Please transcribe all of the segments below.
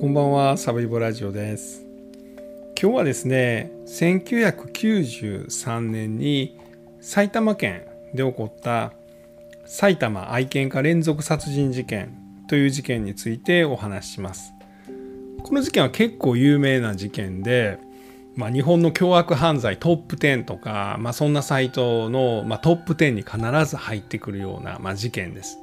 こんばんは、サブイボラジオです。今日はですね、1993年に埼玉県で起こった埼玉愛犬家連続殺人事件という事件についてお話しします。この事件は結構有名な事件で、まあ、日本の凶悪犯罪トップ10とか、まあ、そんなサイトの、まあ、トップ10に必ず入ってくるような、まあ、事件です。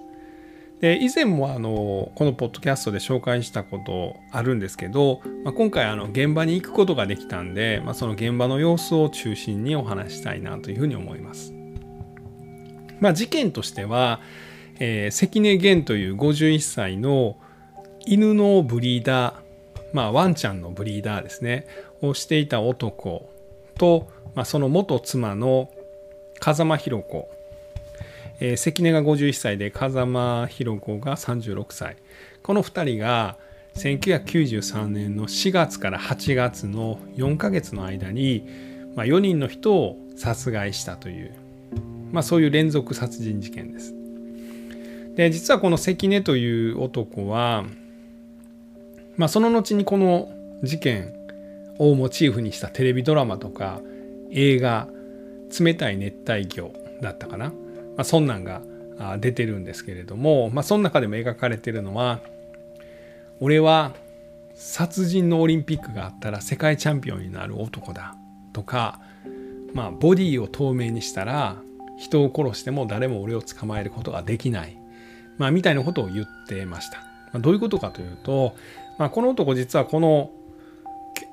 で以前もあのこのポッドキャストで紹介したことあるんですけど、まあ、今回あの現場に行くことができたんで、まあ、その現場の様子を中心にお話したいなというふうに思います。まあ、事件としては、えー関根源という51歳の犬のブリーダー、まあ、ワンちゃんのブリーダーですねをしていた男と、まあ、その元妻の風間弘子えー関根が51歳で風間弘子が36歳この2人が1993年の4月から8月の4ヶ月の間に、まあ、4人の人を殺害したという、まあ、そういう連続殺人事件です。で実はこの関根という男は、まあ、その後にこの事件をモチーフにしたテレビドラマとか映画「冷たい熱帯魚」だったかな、まあ、そんなんがあ出てるんですけれども、まあ、その中でも描かれてるのは俺は殺人のオリンピックがあったら世界チャンピオンになる男だとか、まあ、ボディを透明にしたら人を殺しても誰も俺を捕まえることができない、まあ、みたいなことを言ってました。まあ、どういうことかというと、まあ、この男実はこの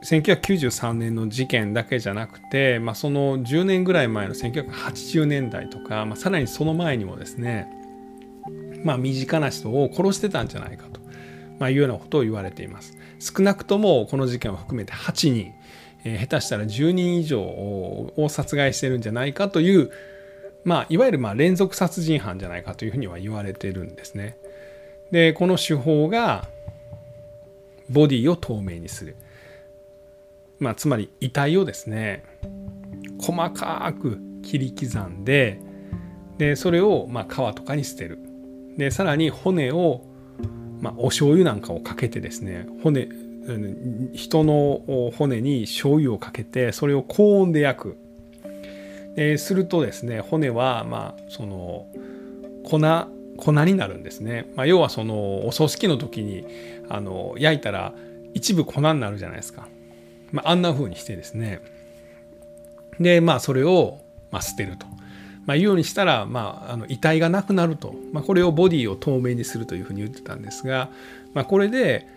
1993年の事件だけじゃなくて、まあ、その10年ぐらい前の1980年代とか、まあ、さらにその前にもですね、まあ、身近な人を殺してたんじゃないかと、まあ、いうようなことを言われています。少なくともこの事件を含めて8人、えー下手したら10人以上を殺害してるんじゃないかという、まあ、いわゆるまあ連続殺人犯じゃないかというふうには言われてるんですね。でこの手法がボディを透明にする。まあ、つまり遺体をですね細かく切り刻んででそれをまあ川とかに捨てる。でさらに骨を、まあ、お醤油なんかをかけてですね骨人の骨に醤油をかけてそれを高温で焼く。でするとですね骨はまあその粉粉になるんですね、まあ、要はそのお葬式の時にあの焼いたら一部粉になるじゃないですか。まあ、あんな風にしてですね。でまあそれを、まあ、捨てると、まあ、いうようにしたら、まあ、あの遺体がなくなると、まあ、これをボディを透明にするというふうに言ってたんですが、まあ、これで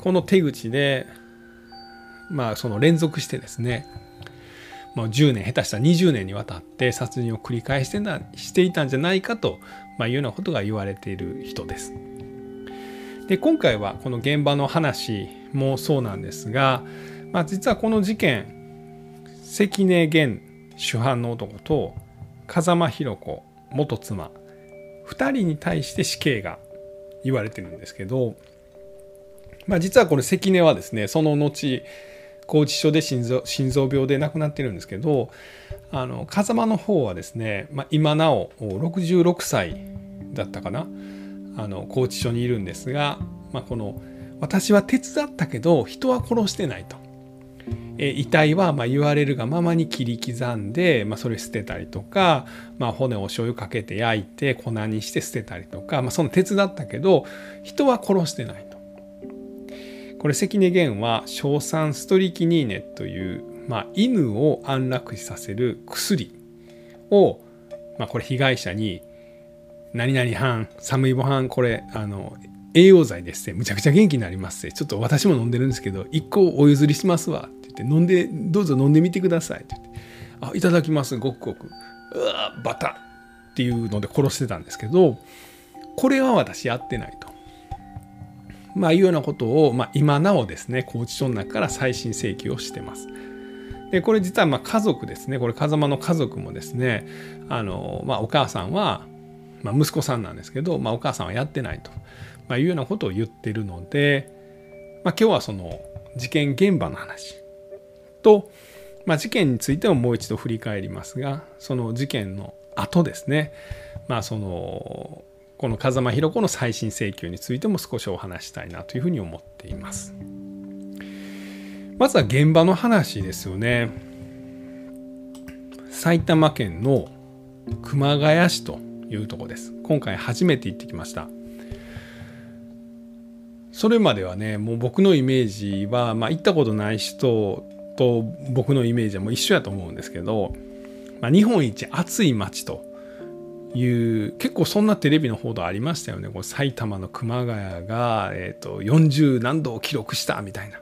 この手口で、まあ、その連続してですねもう10年下手したら20年にわたって殺人を繰り返してなしていたんじゃないかと、まあ、いうようなことが言われている人です。で今回はこの現場の話もそうなんですが、まあ、実はこの事件関根源主犯の男と風間弘子元妻2人に対して死刑が言われてるんですけど、まあ、実はこれ関根はですねその後拘置所で心臓心臓病で亡くなってるんですけどあの風間の方はですね、まあ、今なお66歳だったかなあの拘置所にいるんですが、まあ、この私は手伝ったけど人は殺してないと。え遺体はま言われるがままに切り刻んで、まあ、それ捨てたりとか、まあ、骨を醤油かけて焼いて粉にして捨てたりとか、まあ、その手伝ったけど人は殺してないと。これ関根源は硝酸ストリキニーネという、まあ、犬を安楽死させる薬を、まあ、これ被害者に「何々班寒いご飯これあの栄養剤ですってむちゃくちゃ元気になりますってちょっと私も飲んでるんですけど一個お譲りしますわって飲んでどうぞ飲んでみてくださいって言ってあいただきますごくごくうわバタっていうので殺してたんですけどこれは私やってないと。まあいうようなことを、まあ、今なおですね拘置所の中から再審請求をしてます。でこれ実はま家族ですねこれ風間の家族もですねあの、まあ、お母さんは、まあ、息子さんなんですけど、まあ、お母さんはやってないと。ま、いうようなことを言ってるので、ま、今日はその事件現場の話と、まあ、事件についてももう一度振り返りますがその事件の後ですね、まあ、そのこの風間弘子の再審請求についても少しお話したいなというふうに思っています。まずは現場の話ですよね。埼玉県の熊谷市というとこです。今回初めて行ってきました。それまではねもう僕のイメージは、まあ、行ったことない人と僕のイメージはもう一緒やと思うんですけど、まあ、日本一暑い街という結構そんなテレビの報道ありましたよね。こう埼玉の熊谷が、えーと、40何度を記録したみたいな。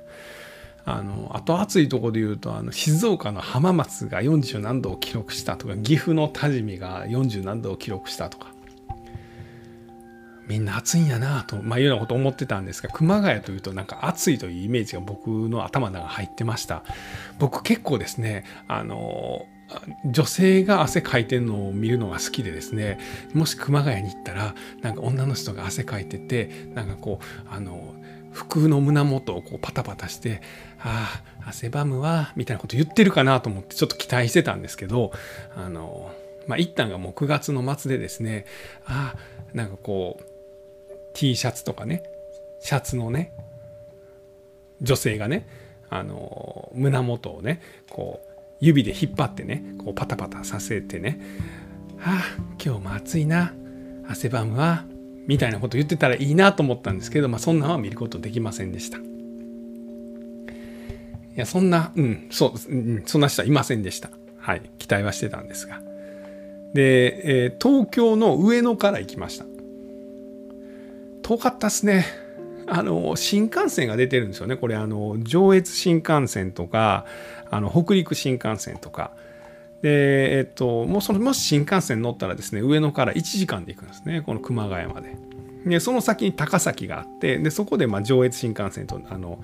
あのあと暑いとこで言うとあの静岡の浜松が40何度を記録したとか岐阜の多治見が40何度を記録したとか。みんな暑いんやなと、まあ、いうようなこと思ってたんですが熊谷というとなんか暑いというイメージが僕の頭の中入ってました。僕結構ですねあの女性が汗かいてるのを見るのが好きでですねもし熊谷に行ったらなんか女の人が汗かいててなんかこうあの服の胸元をこうパタパタして「ああ汗ばむわ」みたいなこと言ってるかなと思ってちょっと期待してたんですけどあのまあ一旦がもう9月の末でですねああなんかこう T シャツとかねシャツのね女性がねあの胸元をねこう指で引っ張ってねこうパタパタさせてね「はあ今日も暑いな汗ばむわ」みたいなこと言ってたらいいなと思ったんですけど、まあ、そんなんは見ることできませんでした。いやそんなうんそう、うん、そんな人はいませんでした。はい期待はしてたんですが。で、えー、東京の上野から行きました。遠かったっすね。あの新幹線が出てるんですよね。これあの上越新幹線とかあの北陸新幹線とか。でえっともうそのもし新幹線乗ったらですね上野から1時間で行くんですね。この熊谷まで。でその先に高崎があってでそこでま上越新幹線とあの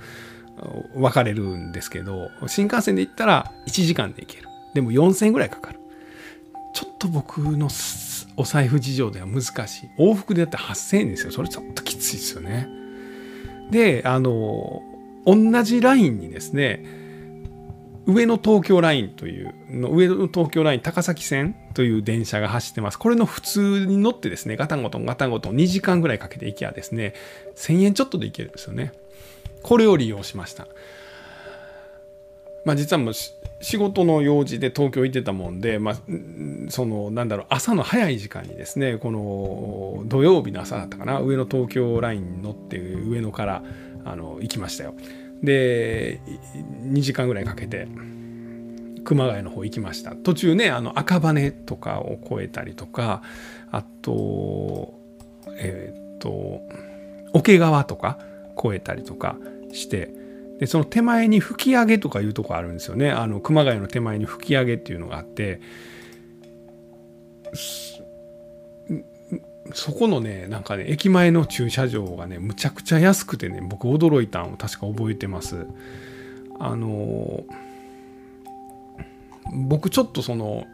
分かれるんですけど新幹線で行ったら1時間で行ける。でも4000円ぐらいかかる。ちょっと僕のお財布事情では難しい往復でやって8000円ですよそれちょっときついですよねであの同じラインにですね上野東京ラインというの上野東京ライン高崎線という電車が走ってます。これの普通に乗ってですね、ガタンゴトンガタンゴトン2時間ぐらいかけて行きゃですね、1000円ちょっとで行けるんですよね。これを利用しました。まあ実はもう仕事の用事で東京行ってたもんで、まあ、そのなんだろう朝の早い時間にですねこの土曜日の朝だったかな上野東京ラインに乗って上野からあの行きましたよ。で2時間ぐらいかけて熊谷の方行きました途中ねあの赤羽とかを越えたりとかあとえっ、と桶川とか越えたりとかしてでその手前に吹き上げとかいうとこあるんですよね。あの熊谷の手前に吹き上げっていうのがあってそこのねなんかね駅前の駐車場がねむちゃくちゃ安くてね僕驚いたんを確か覚えてます。あの僕ちょっとその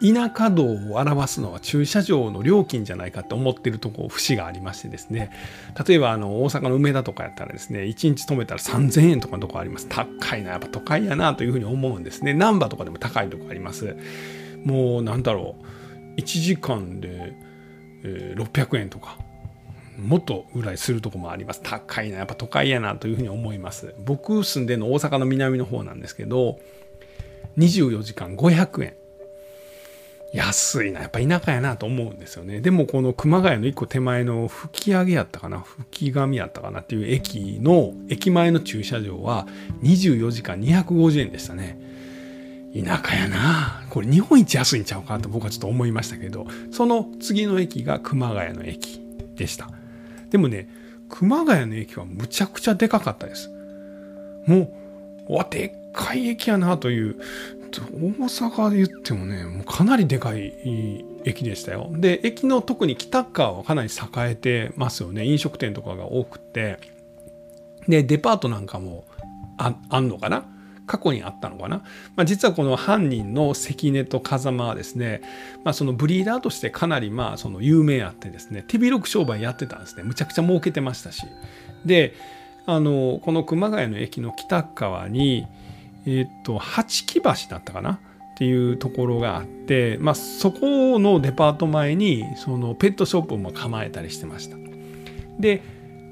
田舎道を表すのは駐車場の料金じゃないかって思ってるとこ節がありましてですね。例えばあの大阪の梅田とかやったらですね1日止めたら3000円とかのとこあります。高いなやっぱ都会やなというふうに思うんですね。難波とかでも高いとこあります。もうなんだろう。1時間で、えー、600円とかもっとぐらいするとこもあります。高いなやっぱ都会やなというふうに思います。僕住んでるの大阪の南の方なんですけど24時間500円。安いな。やっぱ田舎やなと思うんですよね。でもこの熊谷の一個手前の吹き上げやったかな。吹上やったかなっていう駅の駅前の駐車場は24時間250円でしたね。田舎やな。これ日本一安いんちゃうかと僕はちょっと思いましたけど。その次の駅が熊谷の駅でした。でもね熊谷の駅はむちゃくちゃでかかったです。もうわでっかい駅やなという。大阪で言ってもねもうかなりでかい駅でしたよ。で駅の特に北側はかなり栄えてますよね。飲食店とかが多くて。でデパートなんかもああんのかな？過去にあったのかな、まあ、実はこの犯人の関根と風間はですね、まあ、そのブリーダーとしてかなりまあその有名あってですね手広く商売やってたんですね。むちゃくちゃ儲けてましたし。であのこの熊谷の駅の北側にえっ、と八木橋だったかな？っていうところがあって、まあ、そこのデパート前にそのペットショップも構えたりしてました。で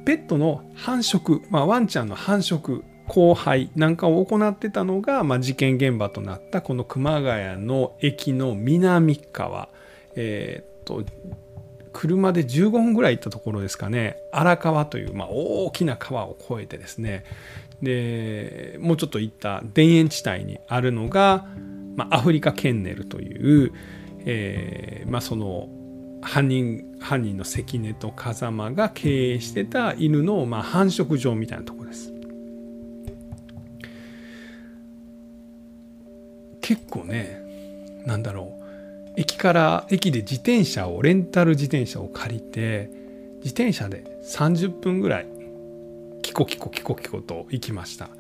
ペットの繁殖、まあ、ワンちゃんの繁殖交配なんかを行ってたのが、まあ、事件現場となったこの熊谷の駅の南側、えー、っと車で15分ぐらい行ったところですかね。荒川という、まあ、大きな川を越えてですね。でもうちょっと行った田園地帯にあるのが、まあ、アフリカケンネルという、えーまあ、その犯人犯人の関根と風間が経営してた犬の、まあ、繁殖場みたいなとこです。結構ねなんだろう駅から駅で自転車をレンタル自転車を借りて自転車で30分ぐらいキコキコキコキコと行きました。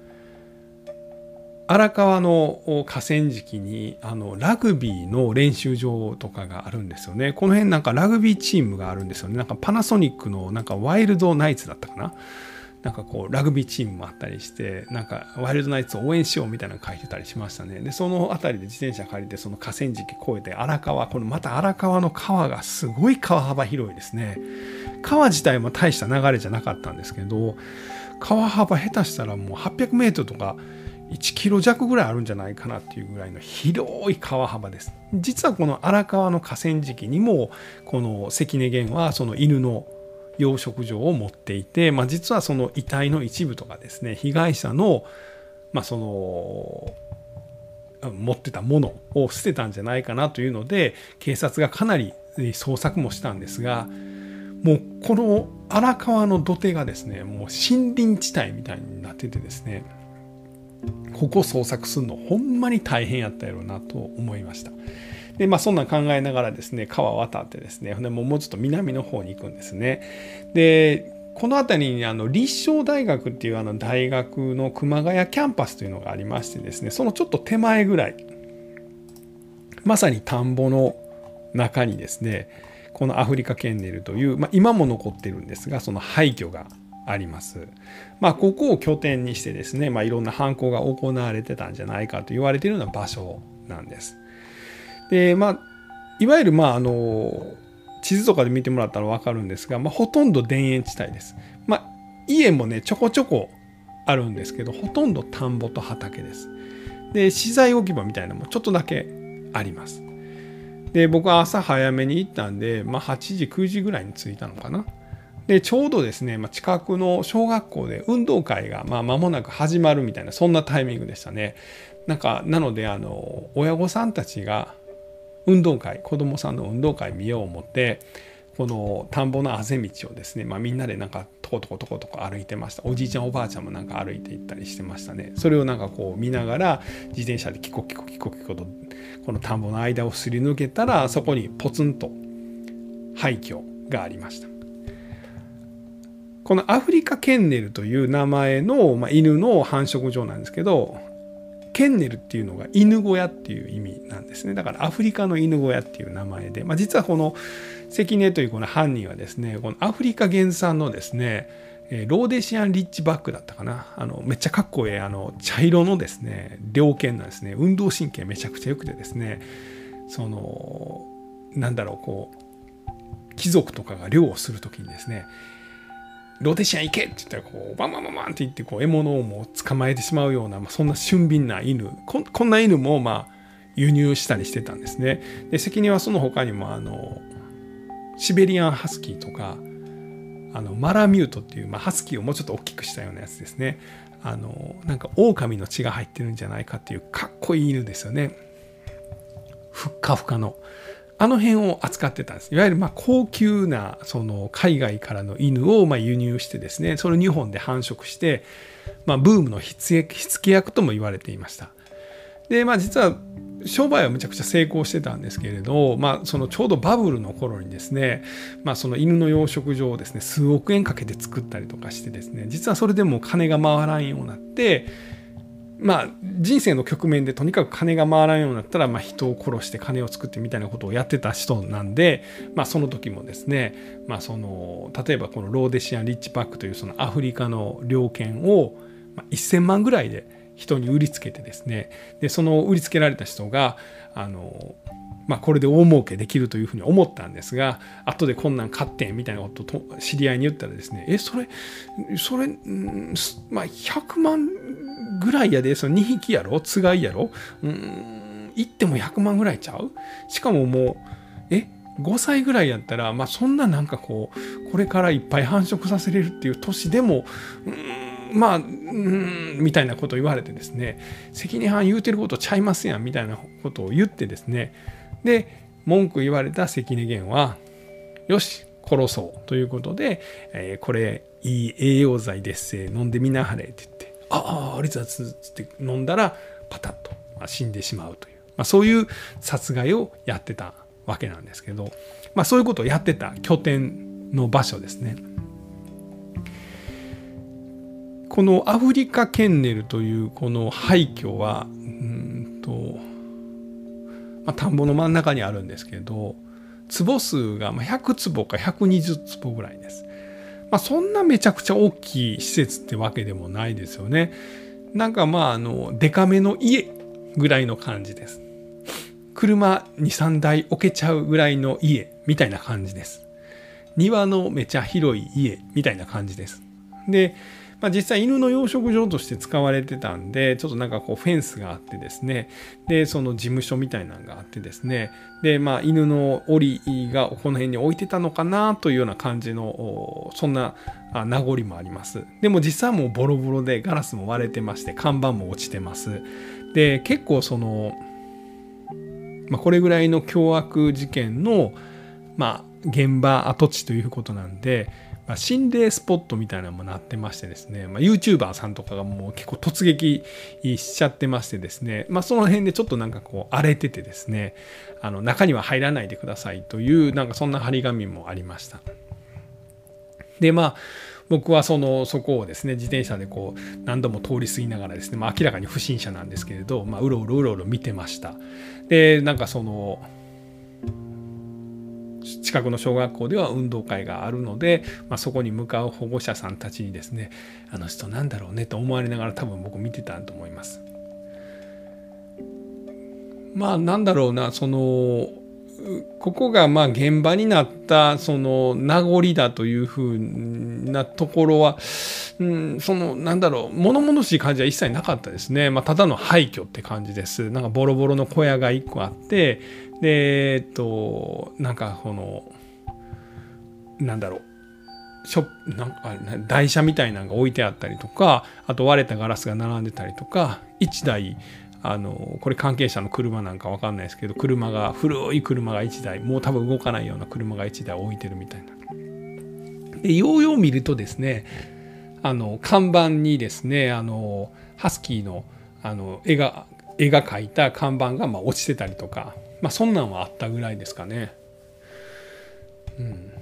荒川の河川敷にあのラグビーの練習場とかがあるんですよね。この辺なんかラグビーチームがあるんですよね。なんかパナソニックのなんかワイルドナイツだったかな。なんかこうラグビーチームもあったりしてなんかワイルドナイツを応援しようみたいなの書いてたりしましたね。でその辺りで自転車借りてその河川敷越えて荒川このまた荒川の川がすごい川幅広いですね。川自体も大した流れじゃなかったんですけど川幅下手したらもう800メートルとか1キロ弱ぐらいあるんじゃないかなっていうぐらいの広い川幅です。実はこの荒川の河川敷にもこの関根源はその犬の養殖場を持っていて、まあ、実はその遺体の一部とかですね被害者の,、まあ、その持ってたものを捨てたんじゃないかなというので警察がかなり捜索もしたんですがもうこの荒川の土手がですねもう森林地帯みたいになっててですねここ捜索するのほんまに大変やったやろうなと思いました。で、まあ、そんなん考えながらですね、川渡ってですね、でももうちょっと南の方に行くんですね。で、この辺りにあの立正大学っていうあの大学の熊谷キャンパスというのがありましてですね、そのちょっと手前ぐらい、まさに田んぼの中にですね、このアフリカケンネルという、まあ、今も残ってるんですが、その廃墟があります。まあ、ここを拠点にしてですね、まあ、いろんな犯行が行われてたんじゃないかと言われているような場所なんです。で、まあ、いわゆる、まあ、あの、地図とかで見てもらったら分かるんですが、まあ、ほとんど田園地帯です。まあ、家もね、ちょこちょこあるんですけど、ほとんど田んぼと畑です。で、資材置き場みたいなのもちょっとだけあります。で、僕は朝早めに行ったんで、まあ、8時、9時ぐらいに着いたのかな。で、ちょうどですね、まあ、近くの小学校で運動会が、まあ、間もなく始まるみたいな、そんなタイミングでしたね。なんか、なので、あの、親御さんたちが、運動会子どもさんの運動会見よう思ってこの田んぼのあぜ道をですね、まあ、みんなでなんかトコトコトコトコ歩いてました。おじいちゃんおばあちゃんもなんか歩いていったりしてましたね。それをなんかこう見ながら自転車でキコキコキコキコとこの田んぼの間をすり抜けたらそこにポツンと廃墟がありました。このアフリカケンネルという名前の、まあ、犬の繁殖場なんですけどケンネルっていうのが犬小屋っていう意味なんですね。だからアフリカの犬小屋っていう名前で、まあ、実はこの関根というこの犯人はですねこのアフリカ原産のですねローデシアンリッチバックだったかな。あのめっちゃかっこいいあの茶色のですね猟犬なんですね運動神経めちゃくちゃ良くてですねそのなんだろうこう貴族とかが猟をする時にですねローテシアン行けって言ったらこうバンバンバンバンって言ってこう獲物をもう捕まえてしまうような、まあ、そんな俊敏な犬ここんな犬もまあ輸入したりしてたんですね。で関根はその他にもあのシベリアンハスキーとかあのマラミュートっていう、まあ、ハスキーをもうちょっと大きくしたようなやつですね。あのなんか狼の血が入ってるんじゃないかっていうかっこいい犬ですよね。ふっかふかの。あの辺を扱ってたんです。いわゆるま高級なその海外からの犬をま輸入してですね、それを日本で繁殖して、まあ、ブームの火付け役とも言われていました。で、まあ実は商売はむちゃくちゃ成功してたんですけれど、まあ、そのちょうどバブルの頃にですね、まあ、その犬の養殖場をですね数億円かけて作ったりとかしてですね実はそれでも金が回らんようになってまあ人生の局面でとにかく金が回らんようになったら、まあ、人を殺して金を作ってみたいなことをやってた人なんで、まあ、その時もですね、まあ、その例えばこのローデシアン・リッチパックというそのアフリカの猟犬を1000万ぐらいで人に売りつけてですねでその売りつけられた人があのまあ、これで大儲けできるというふうに思ったんですが後でこんなん買ってんみたいなことを知り合いに言ったらですねえそれそれ、まあ、100万ぐらいやでその2匹やろ？つがいやろ？うん行っても100万ぐらいちゃう？しかももうえ？5歳ぐらいやったら、まあ、そんななんかこうこれからいっぱい繁殖させれるっていう年でもうんまあうんみたいなことを言われてですね。責任犯言うてることちゃいますやんみたいなことを言ってですね。で文句言われた関根源はよし殺そうということで、えー、これいい栄養剤です飲んでみなはれって言ってああありがとうって飲んだらパタッと、まあ、死んでしまうという、まあ、そういう殺害をやってたわけなんですけど、まあ、そういうことをやってた拠点の場所ですね。このアフリカケンネルというこの廃墟はうんとまあ、田んぼの真ん中にあるんですけど坪数が100坪か120坪ぐらいです。まあ、そんなめちゃくちゃ大きい施設ってわけでもないですよね。なんかまああのデカめの家ぐらいの感じです。車2、3台置けちゃうぐらいの家みたいな感じです。庭のめちゃ広い家みたいな感じです。で、まあ、実際犬の養殖場として使われてたんでちょっとなんかこうフェンスがあってですね。でその事務所みたいなのがあってですね。でまあ犬の檻がこの辺に置いてたのかなというような感じのそんな名残もあります。でも実際もうボロボロでガラスも割れてまして看板も落ちてます。で結構その、まあ、これぐらいの凶悪事件のまあ現場跡地ということなんでまあ、心霊スポットみたいなのもなってましてですね、まあ、YouTuber さんとかがもう結構突撃しちゃってましてですね、まあ、その辺でちょっとなんかこう荒れててですねあの中には入らないでくださいというなんかそんな張り紙もありました。でまあ僕はそのそこをですね自転車でこう何度も通り過ぎながらですね、まあ、明らかに不審者なんですけれど、まあ、うろうろうろうろ見てました。でなんかその近くの小学校では運動会があるので、まあ、そこに向かう保護者さんたちにですねあの人なんだろうねと思われながら多分僕見てたと思います。まあなんだろうなそのここがまあ現場になったその名残だというふうなところは、うん、そのなんだろう物々しい感じは一切なかったですね、まあ、ただの廃墟って感じです。なんかボロボロの小屋が1個あってでえっとなんかこのなんだろうショなんか台車みたいなのが置いてあったりとかあと割れたガラスが並んでたりとか1台あのこれ関係者の車なんか分かんないですけど車が古い車が1台もう多分動かないような車が1台置いてるみたいな。でようよう見るとですねあの看板にですねあのハスキーのあの絵が絵が描いた看板がま落ちてたりとかまあそんなんはあったぐらいですかね。うん、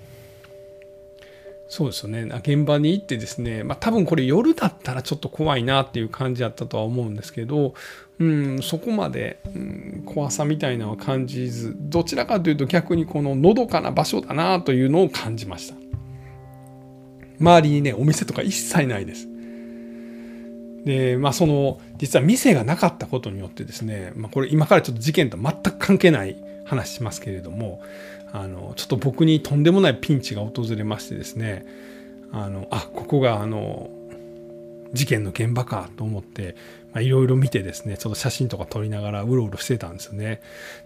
そうですよね現場に行ってですね、まあ、多分これ夜だったらちょっと怖いなっていう感じだったとは思うんですけど、うん、そこまで、うん、怖さみたいなのは感じずどちらかというと逆にこののどかな場所だなというのを感じました。周りにねお店とか一切ないです。でまあその実は店がなかったことによってですね、まあ、これ今からちょっと事件と全く関係ない話しますけれどもあのちょっと僕にとんでもないピンチが訪れましてですねあのあここがあの事件の現場かと思っていろいろ見てですねちょっと写真とか撮りながらうろうろしてたんですよね。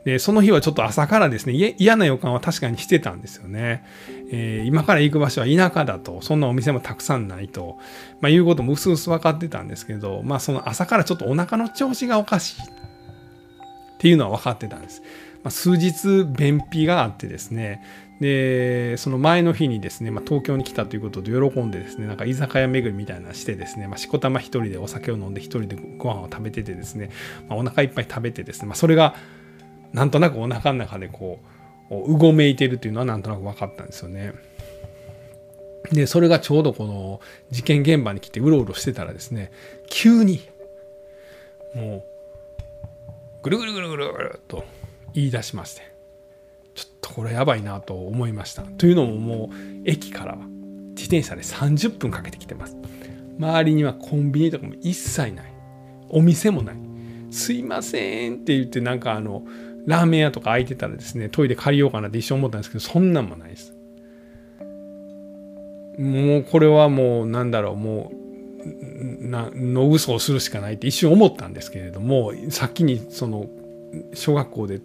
でその日はちょっと朝からですね嫌な予感は確かにしてたんですよね、えー、今から行く場所は田舎だとそんなお店もたくさんないと、まあ、いうこともうすうす分かってたんですけどまあその朝からちょっとお腹の調子がおかしい。っていうのは分かってたんです、まあ、数日便秘があってですねでその前の日にですね、まあ、東京に来たということで喜んでですねなんか居酒屋巡りみたいなしてですね、まあ、しこたま一人でお酒を飲んで一人でご飯を食べててですね、まあ、お腹いっぱい食べてですね、まあ、それがなんとなくお腹の中でこううごめいてるというのはなんとなく分かったんですよね。でそれがちょうどこの事件現場に来てうろうろしてたらですね急にもうぐるぐるぐるぐるぐると言い出しましてこれやばいなと思いました。というのももう駅からは自転車で30分かけてきてます。周りにはコンビニとかも一切ない。お店もない。すいませんって言ってなんかあのラーメン屋とか空いてたらですねトイレ借りようかなって一瞬思ったんですけどそんなんもないです。もうこれはもうなんだろうもうなの嘘をするしかないって一瞬思ったんですけれども先にその小学校で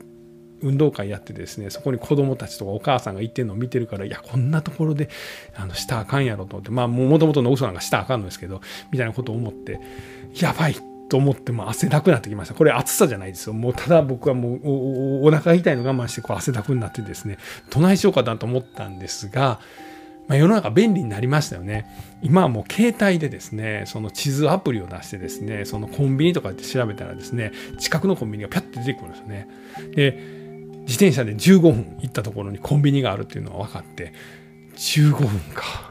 運動会やってですねそこに子供たちとかお母さんが行ってるのを見てるからいやこんなところであのしたあかんやろと思ってまあもともとの嘘なんかしたあかんのですけどみたいなことを思ってやばいと思っても汗だくなってきましたこれ暑さじゃないですよもうただ僕はもうおお腹痛いの我慢してこう汗だくになってですねどないしようかなと思ったんですがまあ、世の中便利になりましたよね。今はもう携帯でですね、その地図アプリを出してですね、そのコンビニとかって調べたらですね、近くのコンビニがピャッて出てくるんですよね。で、自転車で15分行ったところにコンビニがあるっていうのは分かって15分か。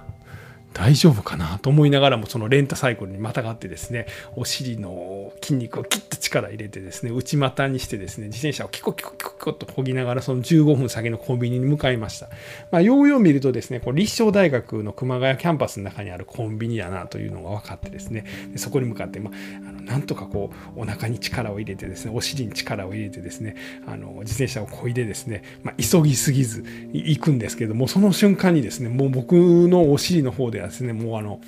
大丈夫かなと思いながらもそのレンタサイクルにまたがってですねお尻の筋肉をキッと力入れてですね内股にしてですね自転車をキコキコキコキコと漕ぎながらその15分先のコンビニに向かいました、まあ、ようよう見るとですねこう立正大学の熊谷キャンパスの中にあるコンビニだなというのが分かってですねでそこに向かって、まあ、あのなんとかこうお腹に力を入れてですねお尻に力を入れてですねあの自転車を漕いでですね、まあ、急ぎすぎず行くんですけどもその瞬間にですねもう僕のお尻の方ではですね。もうあの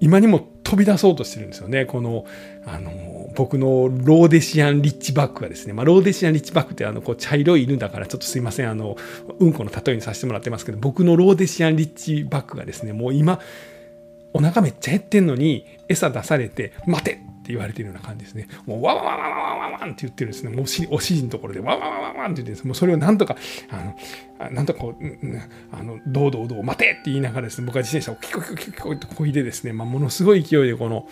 今にも飛び出そうとしてるんですよね。このあの僕のローデシアンリッチバッグがですね、まあ、ローデシアンリッチバックってあのこう茶色い犬だからちょっとすいません。あのうんこの例えにさせてもらってますけど僕のローデシアンリッチバッグがですねもう今お腹めっちゃ減ってんのに餌出されて待てって言われてるような感じですね。もう、わわわわわわわって言ってるんですね。もうおし、お尻のところで、わわわわわって言ってるんです。もうそれをなんとか、あの、なんとかこう、あの、どうどうどう、待てって言いながらですね、僕は自転車をキコキコキコキコとこいでですね、まあ、ものすごい勢いでこの、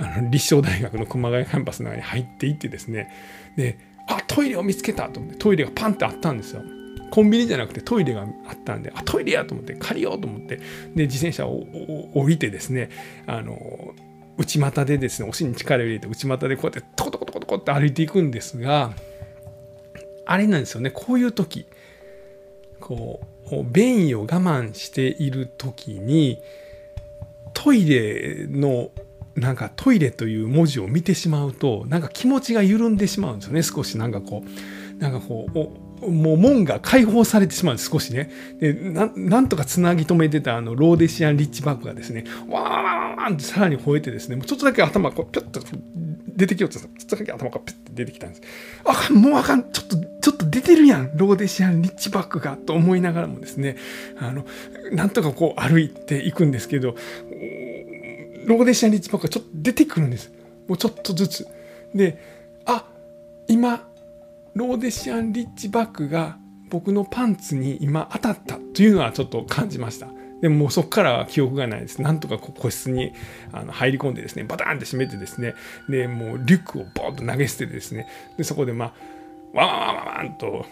あの立正大学の熊谷キャンパスの中に入っていってですね、で、あ、トイレを見つけたと思って、トイレがパンってあったんですよ。コンビニじゃなくてトイレがあったんで、あ、トイレやと思って、借りようと思って、で、自転車を降りてですね、あの、内股でですね、お尻に力を入れて内股でこうやってトコトコトコトコって歩いていくんですが、あれなんですよね、こういう時、こう、便意を我慢している時に、トイレのなんかトイレという文字を見てしまうとなんか気持ちが緩んでしまうんですよね。少しなんかこうなんかこうもう門が解放されてしまうんです少しね。でなんとかつなぎ止めてたあのローデシアンリッチバッグがですねわーわーわーってさらに吠えてですねもうちょっとだけ頭がこうピュッと出てきようとちょっとだけ頭がピュッて出てきたんです。あかんもうあかん。ちょっとちょっと出てるやん。ローデシアンリッチバッグがと思いながらもですね。あのなんとかこう歩いていくんですけどローデシアンリッチバッグがちょっと出てくるんです。もうちょっとずつ。であ今ローデシアンリッジバックが僕のパンツに今当たったというのはちょっと感じましたでももうそこからは記憶がないです。なんとか個室にあの入り込んでですね、バターンって閉めてですね、で、もうリュックをボーンと投げ捨ててですね、でそこでまあ、ワンワンワンワンと、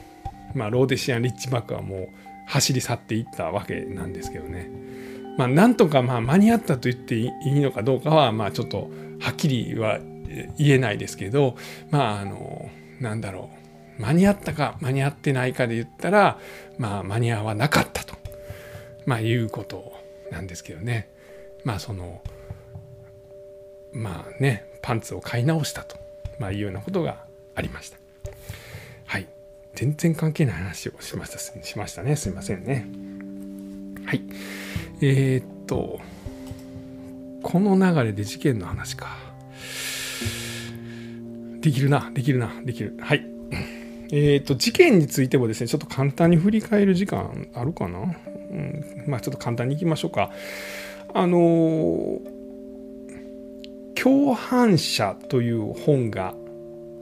まあ、ローデシアン・リッジバックはもう走り去っていったわけなんですけどね。まあ、なんとかまあ間に合ったと言っていいのかどうかは、まあちょっとはっきりは言えないですけど、まああの、なんだろう。間に合ったか間に合ってないかで言ったら、まあ、間に合わなかったと、まあ、いうことなんですけどね。まあそのまあねパンツを買い直したと、まあ、いうようなことがありました。はい全然関係ない話をしましたしましたねすいませんね。はいえー、っとこの流れで事件の話か。できるなできるなできるはい。えっ、ー、と、事件についてもですね、ちょっと簡単に振り返る時間あるかな？うん。まあ、ちょっと簡単にいきましょうか。あのー、共犯者という本が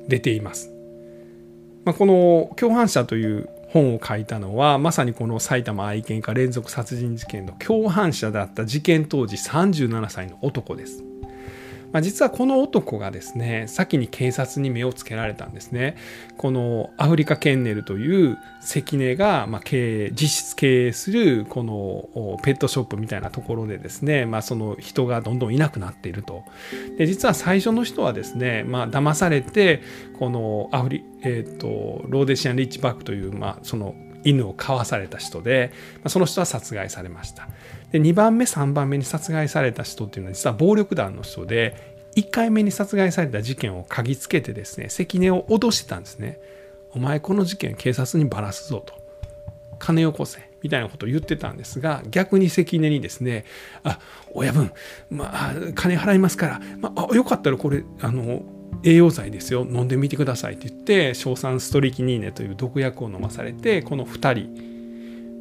出ています。まあ、この共犯者という本を書いたのはまさにこの埼玉愛犬家連続殺人事件の共犯者だった事件当時37歳の男です。まあ、実はこの男がですね先に警察に目をつけられたんですね。このアフリカケンネルという関根が、まあ、経営実質経営するこのペットショップみたいなところでですね、まあ、その人がどんどんいなくなっていると。で実は最初の人はですね、まあ騙されてこのアフリ、えーと、ローデシアン・リッチバックという、まあ、その犬を飼わされた人で、まあ、その人は殺害されました。で2番目3番目に殺害された人っていうのは実は暴力団の人で1回目に殺害された事件を嗅ぎつけてですね関根を脅してたんですね。お前この事件警察にばらすぞと。金よこせ。みたいなことを言ってたんですが逆に関根にですね「あ親分、まあ、金払いますから、まあ、よかったらこれあの栄養剤ですよ。飲んでみてください」って言って硝酸ストリキニーネという毒薬を飲まされてこの2人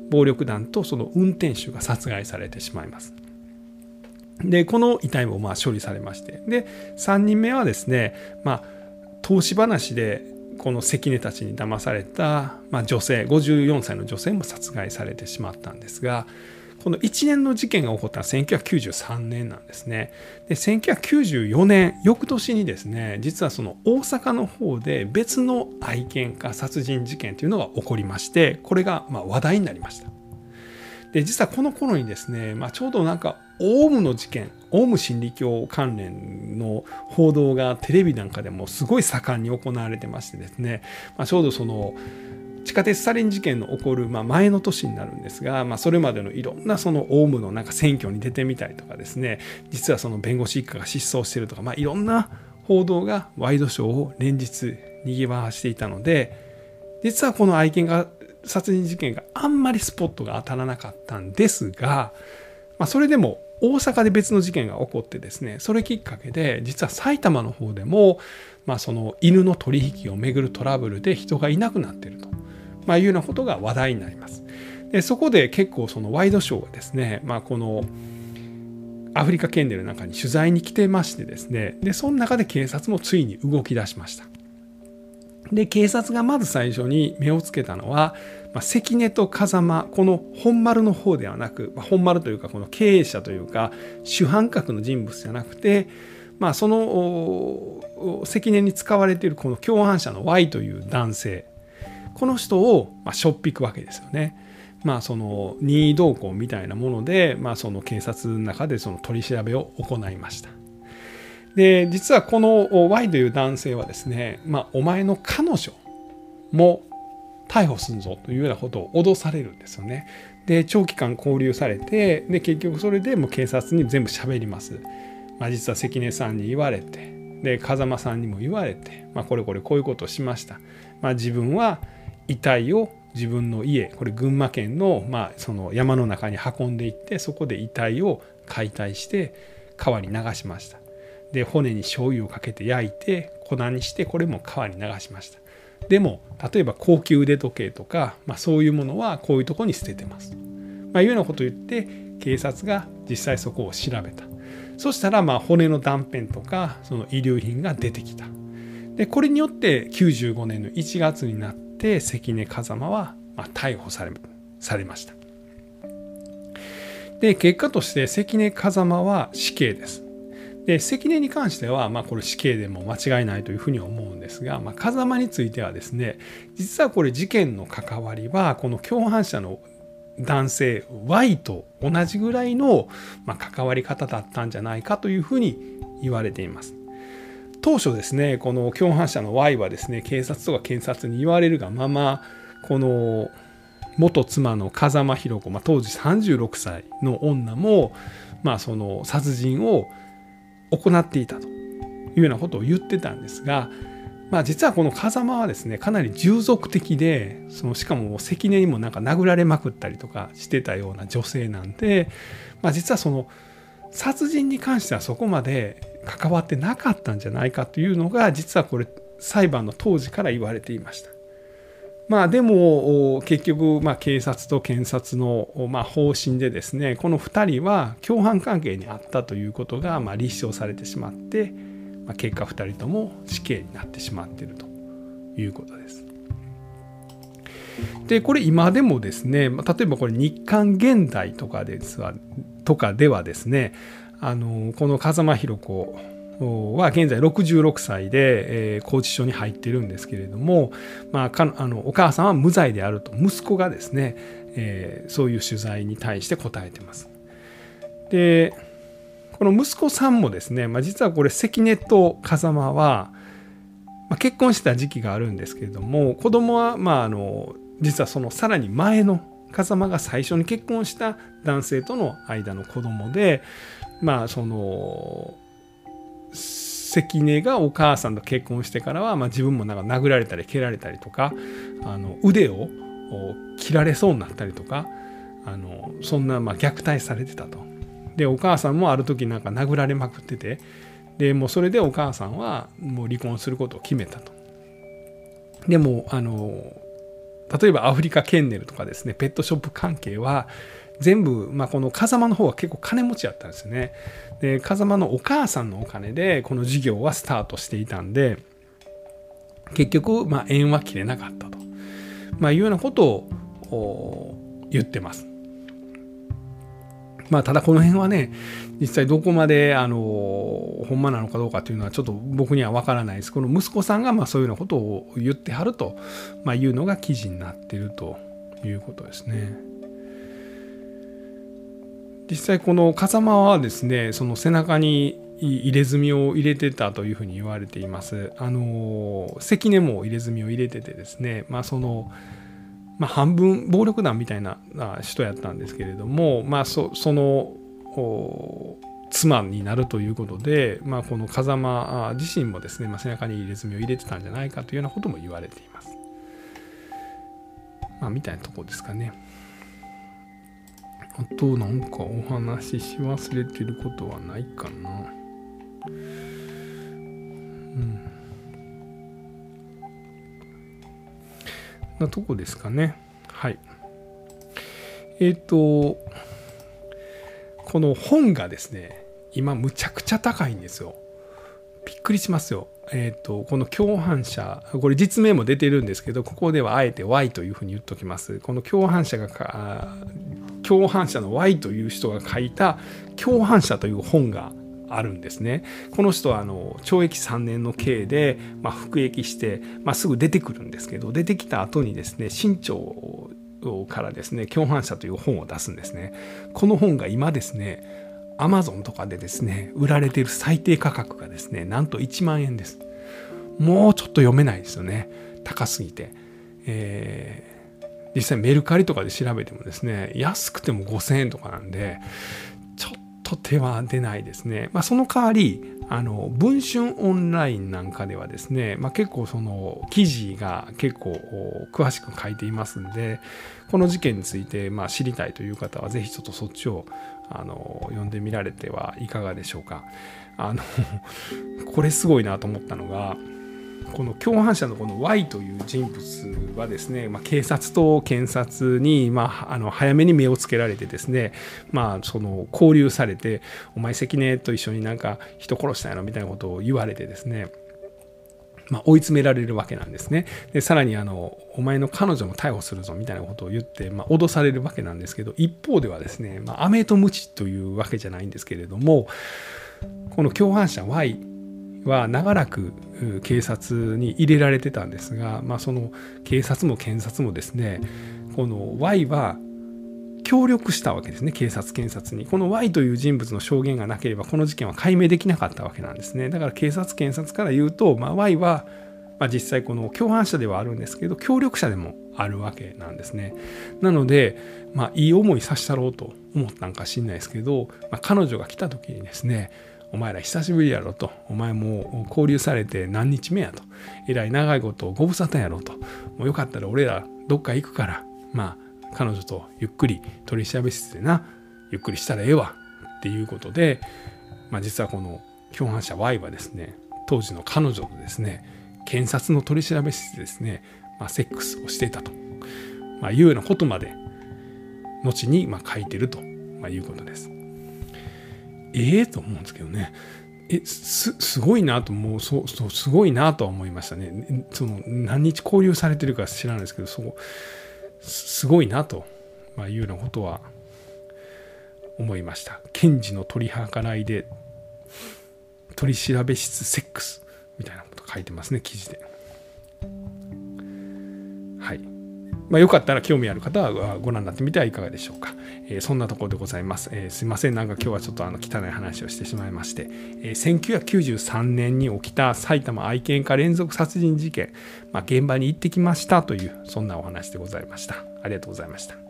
暴力団とその運転手が殺害されてしまいます。でこの遺体もまあ処理されましてで3人目はですねまあ投資話でこの関根たちに騙された、まあ、女性54歳の女性も殺害されてしまったんですがこの一連の事件が起こったのは1993年なんですね。で1994年翌年にですね実はその大阪の方で別の愛犬家殺人事件というのが起こりましてこれがま話題になりました。で実はこの頃にですね、まあ、ちょうどなんかオウムの事件オウム真理教関連の報道がテレビなんかでもすごい盛んに行われてましてですね、まあ、ちょうどその地下鉄サリン事件の起こる、まあ、前の年になるんですが、まあ、それまでのいろんなそのオウムのなんか選挙に出てみたりとかですね実はその弁護士一家が失踪してるとか、まあ、いろんな報道がワイドショーを連日にぎわしていたので実はこの愛犬が殺人事件があんまりスポットが当たらなかったんですが、まあ、それでも大阪で別の事件が起こってですねそれきっかけで実は埼玉の方でも、まあ、その犬の取引をめぐるトラブルで人がいなくなっていると、まあ、いうようなことが話題になります。でそこで結構そのワイドショーがですね、まあ、このアフリカ県での中に取材に来てましてですねでその中で警察もついに動き出しました。で警察がまず最初に目をつけたのは、まあ、関根と風間この本丸の方ではなく、まあ、本丸というかこの経営者というか主犯格の人物じゃなくて、まあ、その関根に使われているこの共犯者の Y という男性この人をまあしょっぴくわけですよね。まあ、その任意同行みたいなもので、まあ、その警察の中でその取り調べを行いました。で実はこの Y という男性はですね、まあ、お前の彼女も逮捕するぞというようなことを脅されるんですよね。で長期間勾留されてで結局それでもう警察に全部喋ります。まあ、実は関根さんに言われてで風間さんにも言われて、まあ、これこれこういうことをしました。まあ、自分は遺体を自分の家これ群馬県の,、まあその山の中に運んでいってそこで遺体を解体して川に流しました。で骨に醤油をかけて焼いて粉にしてこれも川に流しました。でも例えば高級腕時計とか、まあ、そういうものはこういうとこに捨ててます。と、まあ、いうようなことを言って警察が実際そこを調べた。そしたらまあ骨の断片とかその遺留品が出てきた。でこれによって95年の1月になって関根風間はま逮捕されされましたで結果として関根風間は死刑ですで関根に関しては、まあ、これ死刑でも間違いないというふうに思うんですが、まあ、風間についてはですね実はこれ事件の関わりはこの共犯者の男性 Y と同じぐらいの、ま、関わり方だったんじゃないかというふうに言われています。当初ですねこの共犯者の Y はですね警察とか検察に言われるがままこの元妻の風間弘子、まあ、当時36歳の女も、まあ、その殺人を行っていたというようなことを言ってたんですが、まあ、実はこの風間はですねかなり従属的でそのしかも関根にもなんか殴られまくったりとかしてたような女性なんで、まあ、実はその殺人に関してはそこまで関わってなかったんじゃないかというのが実はこれ裁判の当時から言われていました。まあでも結局まあ警察と検察のまあ方針でですねこの2人は共犯関係にあったということがまあ立証されてしまって、まあ、結果2人とも死刑になってしまっているということです。でこれ今でもですね例えばこれ日刊現代とかですとかではですねあのこの風間弘子は現在66歳で、えー、拘置所に入ってるんですけれども、まあ、かあのお母さんは無罪であると息子がですね、えー、そういう取材に対して答えてます。でこの息子さんもですね、まあ、実はこれ関根と風間は、まあ、結婚した時期があるんですけれども子供はまああの実はそのさらに前の風間が最初に結婚した男性との間の子供でまあその関根がお母さんと結婚してからは、まあ、自分もなんか殴られたり蹴られたりとかあの腕を切られそうになったりとかあのそんなまあ虐待されてたと。でお母さんもある時なんか殴られまくっててでもうそれでお母さんはもう離婚することを決めたと。でもあの例えばアフリカケンネルとかですねペットショップ関係は全部、まあ、この風間の方は結構金持ちやったんですね。で風間のお母さんのお金でこの事業はスタートしていたんで結局、まあ、縁は切れなかったと、まあ、いうようなことを言ってます。まあ、ただこの辺はね実際どこまであのほんまなのかどうかというのはちょっと僕には分からないですこの息子さんがまあそういうようなことを言ってはると、まあ、いうのが記事になっているということですね。実際この風間はですねその背中に入れ墨を入れてたというふうに言われています。あの関根も入れ墨を入れててですねまあそのまあ、半分暴力団みたいな人やったんですけれども、まあそ、その妻になるということで、まあ、この風間自身もですね、まあ、背中に入れ墨を入れてたんじゃないかというようなことも言われています。まあ、みたいなとこですかね。あとなんかお話しし忘れてることはないかな。うん。なとこですかね。はい。えっ、ー、と、この本がですね、今むちゃくちゃ高いんですよ。びっくりしますよ。えっ、ー、と、この共犯者、これ実名も出てるんですけど、ここではあえて Y というふうに言っときます。この共犯者が共犯者の Y という人が書いた共犯者という本があるんですね。この人はあの懲役3年の刑で、まあ、服役して、まあ、すぐ出てくるんですけど出てきた後にですね新潮からですね共犯者という本を出すんですね。この本が今ですねアマゾンとかでですね売られている最低価格がですねなんと1万円です。もうちょっと読めないですよね高すぎて。えー実際メルカリとかで調べてもですね安くても5000円とかなんでちょっと手は出ないですね。まあ、その代わりあの文春オンラインなんかではですね、まあ、結構その記事が結構詳しく書いていますんでこの事件についてま知りたいという方は是非ちょっとそっちをあの読んでみられてはいかがでしょうか。あのこれすごいなと思ったのがこの共犯者のこの Y という人物はですね、まあ、警察と検察に、まあ、あの早めに目をつけられてですね、まあ、その交流されてお前関根と一緒になんか人殺したやろみたいなことを言われてですねまあ、追い詰められるわけなんですね。でさらにあのお前の彼女も逮捕するぞみたいなことを言って、まあ、脅されるわけなんですけど一方ではですね、まあ、飴と鞭というわけじゃないんですけれどもこの共犯者 Y は長らく警察に入れられてたんですが、まあ、その警察も検察もですねこの Y は協力したわけですね警察検察に。この Y という人物の証言がなければこの事件は解明できなかったわけなんですね。だから警察検察から言うと、まあ、Y は、まあ、実際この共犯者ではあるんですけど協力者でもあるわけなんですね。なので、まあ、いい思いさせたろうと思ったんか知んないですけど、まあ、彼女が来た時にですねお前ら久しぶりやろと。お前もう交流されて何日目やと。えらい長いことご無沙汰やろと。もうよかったら俺らどっか行くから、まあ彼女とゆっくり取り調べ室でな、ゆっくりしたらええわっていうことで、まあ実はこの共犯者 Y はですね、当時の彼女とですね、検察の取り調べ室でですね、まあ、セックスをしていたと、まあ、いうようなことまで後にま書いてると、まいうことです。ええー、と思うんですけどね。えすすごいなともうそうそうすごいなとは思いましたね。その何日交流されてるか知らないですけどそうすごいなと、まあ、いうようなことは思いました。検事の取り計らいで取調べ室セックスみたいなこと書いてますね記事で。はい。まあ、よかったら興味ある方はご覧になってみてはいかがでしょうか。えー、そんなところでございます。えー、すいません、なんか今日はちょっとあの汚い話をしてしまいまして、えー、1993年に起きた埼玉愛犬家連続殺人事件、まあ、現場に行ってきましたという、そんなお話でございました。ありがとうございました。